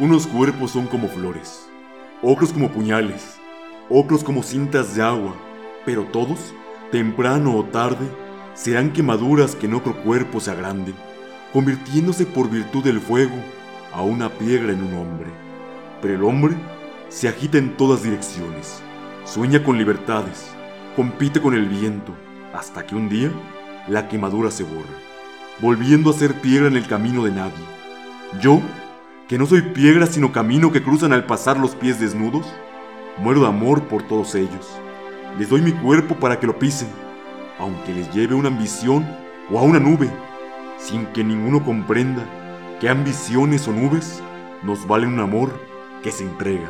Unos cuerpos son como flores, otros como puñales, otros como cintas de agua, pero todos, temprano o tarde, serán quemaduras que en otro cuerpo se agranden, convirtiéndose por virtud del fuego a una piedra en un hombre. Pero el hombre se agita en todas direcciones, sueña con libertades, compite con el viento, hasta que un día la quemadura se borra, volviendo a ser piedra en el camino de nadie. Yo que no soy piedra sino camino que cruzan al pasar los pies desnudos? Muero de amor por todos ellos. Les doy mi cuerpo para que lo pisen, aunque les lleve una ambición o a una nube, sin que ninguno comprenda que ambiciones o nubes nos valen un amor que se entrega.